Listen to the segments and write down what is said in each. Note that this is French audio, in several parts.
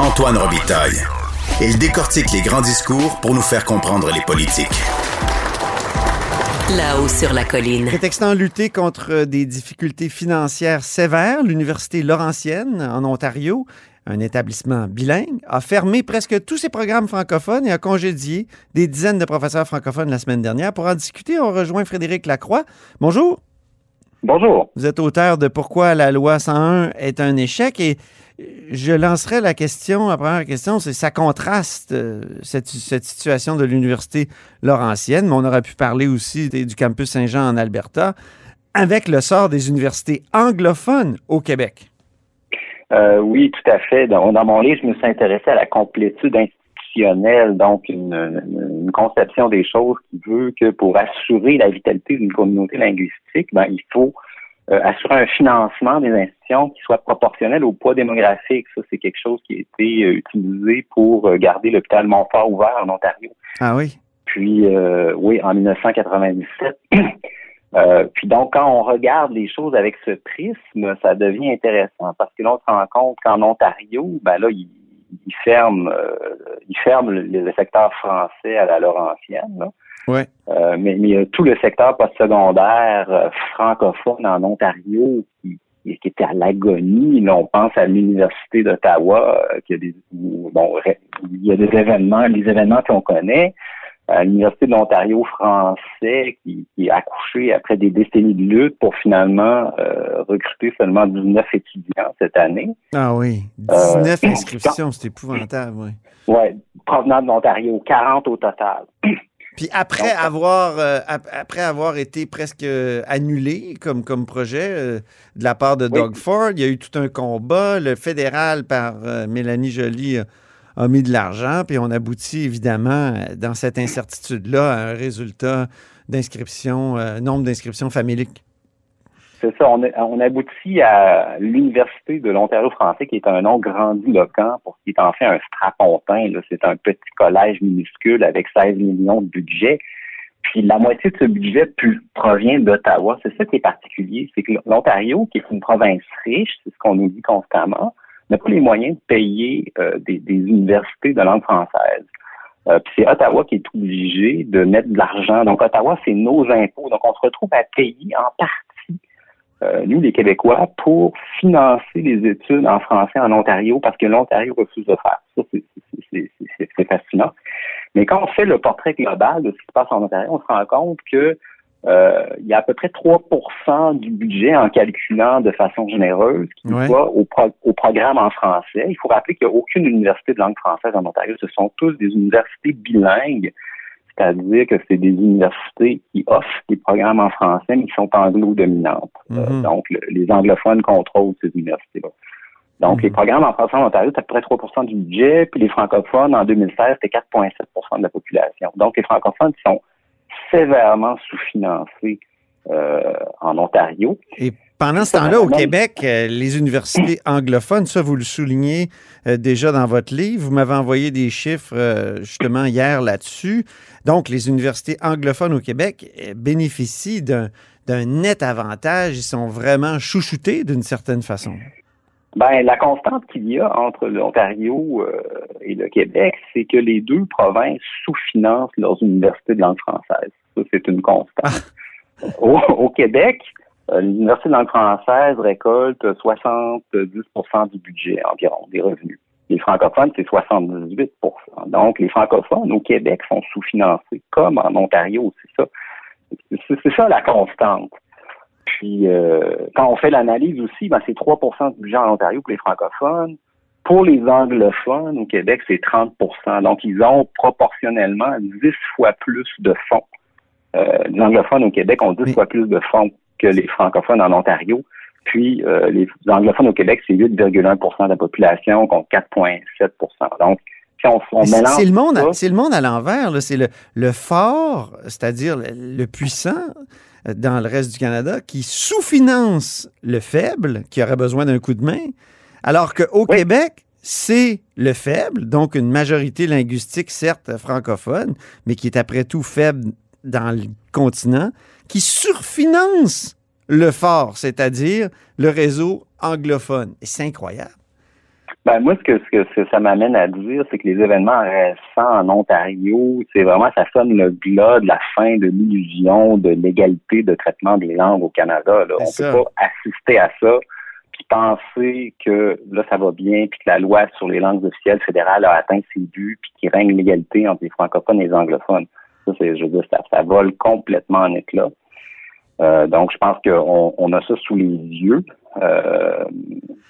Antoine Robitaille. Il décortique les grands discours pour nous faire comprendre les politiques. Là-haut sur la colline. Prétextant lutter contre des difficultés financières sévères, l'Université Laurentienne, en Ontario, un établissement bilingue, a fermé presque tous ses programmes francophones et a congédié des dizaines de professeurs francophones la semaine dernière. Pour en discuter, on rejoint Frédéric Lacroix. Bonjour. Bonjour. Vous êtes auteur de Pourquoi la loi 101 est un échec et je lancerai la question, la première question, c'est ça contraste euh, cette, situation de l'Université Laurentienne, mais on aurait pu parler aussi du campus Saint-Jean en Alberta, avec le sort des universités anglophones au Québec. Euh, oui, tout à fait. Dans, dans, mon livre, je me suis intéressé à la complétude institutionnelle, donc une, une, conception des choses qui veut que pour assurer la vitalité d'une communauté linguistique, ben, il faut euh, assurer un financement des institutions qui soit proportionnel au poids démographique. Ça, c'est quelque chose qui a été euh, utilisé pour euh, garder l'hôpital Montfort ouvert en Ontario. Ah oui? Puis, oui, en 1997. puis donc, quand on regarde les choses avec ce prisme, ça devient intéressant parce que l'on se rend compte qu'en Ontario, ben là, il, il ferme, il ferme le, le, secteur français à la Laurentienne. Là. Ouais. Euh, mais, mais, il y a tout le secteur postsecondaire euh, francophone en Ontario qui, qui était à l'agonie. Là, on pense à l'Université d'Ottawa, euh, qui a des bon, il y a des événements, les événements qu'on connaît. À l'Université de l'Ontario français qui, qui a accouché après des décennies de lutte pour finalement euh, recruter seulement 19 étudiants cette année. Ah oui, 19 inscriptions, c'est épouvantable, oui. Oui, provenant de l'Ontario, 40 au total. Puis après avoir euh, après avoir été presque annulé comme, comme projet euh, de la part de Doug. Ford, il y a eu tout un combat. Le fédéral par euh, Mélanie Joly a mis de l'argent, puis on aboutit évidemment dans cette incertitude-là à un résultat d'inscription, nombre d'inscriptions familiques. C'est ça, on, on, aboutit à l'Université de l'Ontario français, qui est un nom grandiloquent pour ce qui est en fait un strapontin. C'est un petit collège minuscule avec 16 millions de budget. Puis la moitié de ce budget provient d'Ottawa. C'est ça qui est particulier, c'est que l'Ontario, qui est une province riche, c'est ce qu'on nous dit constamment, n'a pas les moyens de payer euh, des, des, universités de langue française. Euh, puis c'est Ottawa qui est obligé de mettre de l'argent. Donc Ottawa, c'est nos impôts. Donc on se retrouve à payer en partie euh, nous, les Québécois, pour financer les études en français en Ontario parce que l'Ontario refuse de faire. Ça, c'est fascinant. Mais quand on fait le portrait global de ce qui se passe en Ontario, on se rend compte que euh, il y a à peu près 3% du budget en calculant de façon généreuse qui ouais. va au, pro au, programme en français. Il faut rappeler qu'il n'y a aucune université de langue française en Ontario. Ce sont tous des universités bilingues c'est-à-dire que c'est des universités qui offrent des programmes en français, mais qui sont anglo-dominantes. Mm -hmm. euh, donc, le, les anglophones contrôlent ces universités-là. Donc, mm -hmm. les programmes en français en Ontario, c'est à peu près 3 du budget, puis les francophones, en 2016, c'était 4,7 de la population. Donc, les francophones sont sévèrement sous-financés euh, en Ontario. Et pendant ce temps-là, au Québec, euh, les universités anglophones, ça, vous le soulignez euh, déjà dans votre livre. Vous m'avez envoyé des chiffres euh, justement hier là-dessus. Donc, les universités anglophones au Québec euh, bénéficient d'un net avantage. Ils sont vraiment chouchoutés d'une certaine façon. Ben, la constante qu'il y a entre l'Ontario et le Québec, c'est que les deux provinces sous-financent leurs universités de langue française. Ça, c'est une constante. au, au Québec, l'Université de langue française récolte 70% du budget environ des revenus. Les francophones, c'est 78% Donc, les francophones au Québec sont sous-financés, comme en Ontario, c'est ça. C'est ça la constante. Puis, euh, quand on fait l'analyse aussi, ben, c'est 3% du budget en Ontario pour les francophones. Pour les anglophones au Québec, c'est 30% Donc, ils ont proportionnellement 10 fois plus de fonds. Euh, les anglophones au Québec ont 10 Mais... fois plus de fonds que les francophones en Ontario. Puis euh, les anglophones au Québec, c'est 8,1% de la population contre 4,7% Donc, si on, on mélange C'est le monde, c'est le monde à l'envers. C'est le, le fort, c'est-à-dire le, le puissant euh, dans le reste du Canada, qui sous-finance le faible, qui aurait besoin d'un coup de main, alors qu'au Oui. Québec, c'est le faible, donc une majorité linguistique, certes francophone, mais qui est après tout faible dans le continent, qui surfinance le fort, c'est-à-dire le réseau anglophone. Et C'est incroyable. Ben, moi, ce que, ce que ce- ça m'amène à dire, c'est que les événements récents en Ontario, c'est vraiment, ça sonne le glas de la fin de l'illusion de l'égalité de traitement des langues au Canada. Là. On ça. peut pas assister à ça puis penser que là, ça va bien, puis que la loi sur les langues officielles fédérales a atteint ses buts, puis qu'il règne l'égalité entre les francophones et les anglophones. Ça, c'est, je veux dire, ça, vole complètement en éclat. Euh, donc, je pense qu'on on a ça sous les yeux. Euh,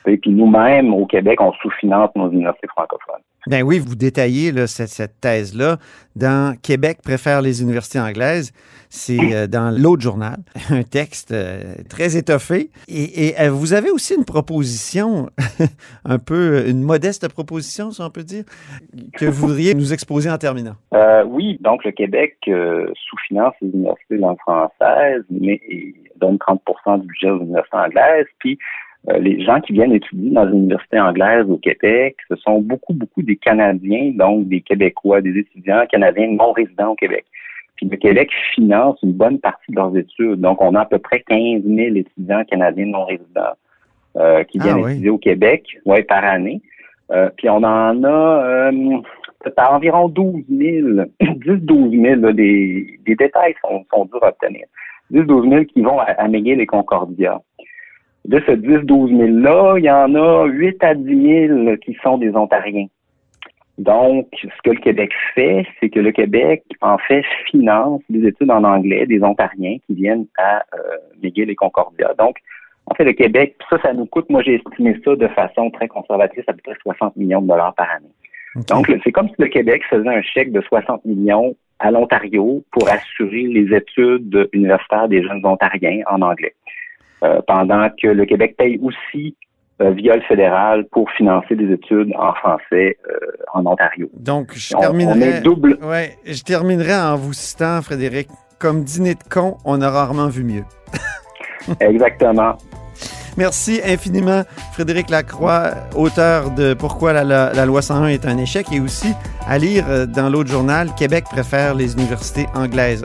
et puis nous-mêmes, au Québec, on sous-finance nos universités francophones. Ben oui, vous détaillez là, cette, cette thèse-là dans Québec préfère les universités anglaises. C'est euh, dans l'autre journal, un texte euh, très étoffé. Et, et, euh, vous avez aussi une proposition, un peu, une modeste proposition, si on peut dire, que vous voudriez nous exposer en terminant. Euh, oui, donc le Québec euh, sous-finance les universités de langue française, mais donne 30% du budget aux universités anglaises. Puis euh, les gens qui viennent étudier dans les universités anglaises au Québec, ce sont beaucoup, beaucoup des Canadiens, donc des Québécois, des étudiants canadiens non résidents au Québec. Puis le Québec finance une bonne partie de leurs études. Donc, on a à peu près 15 000 étudiants canadiens non résidents euh, qui Ah viennent oui. étudier au Québec ouais, par année. Euh, puis on en a euh, à environ 12 000, 10-12 000, là, des, des détails sont, sont durs à obtenir. 10-12 000 qui vont à, à McGill et Concordia. De ce 10-12 000-là, il y en a 8 à 10 000 qui sont des Ontariens. Donc, ce que le Québec fait, c'est que le Québec, en fait, finance des études en anglais des Ontariens qui viennent à euh, McGill et Concordia. Donc, en fait, le Québec, ça, ça nous coûte, moi j'ai estimé ça de façon très conservatrice, à peu près 60 millions de dollars par année. Donc, c'est comme si le Québec faisait un chèque de 60 millions à l'Ontario pour assurer les études universitaires des jeunes Ontariens en anglais. Euh, pendant que le Québec paye aussi euh, via le fédéral pour financer des études en français euh, en Ontario. Donc, je On, on terminerai. est double. Ouais, je terminerai en vous citant, Frédéric, comme dîner de con, on a rarement vu mieux. Exactement. Merci infiniment, Frédéric Lacroix, auteur de Pourquoi la, la- la loi 101 est un échec et aussi à lire dans l'autre journal Québec préfère les universités anglaises.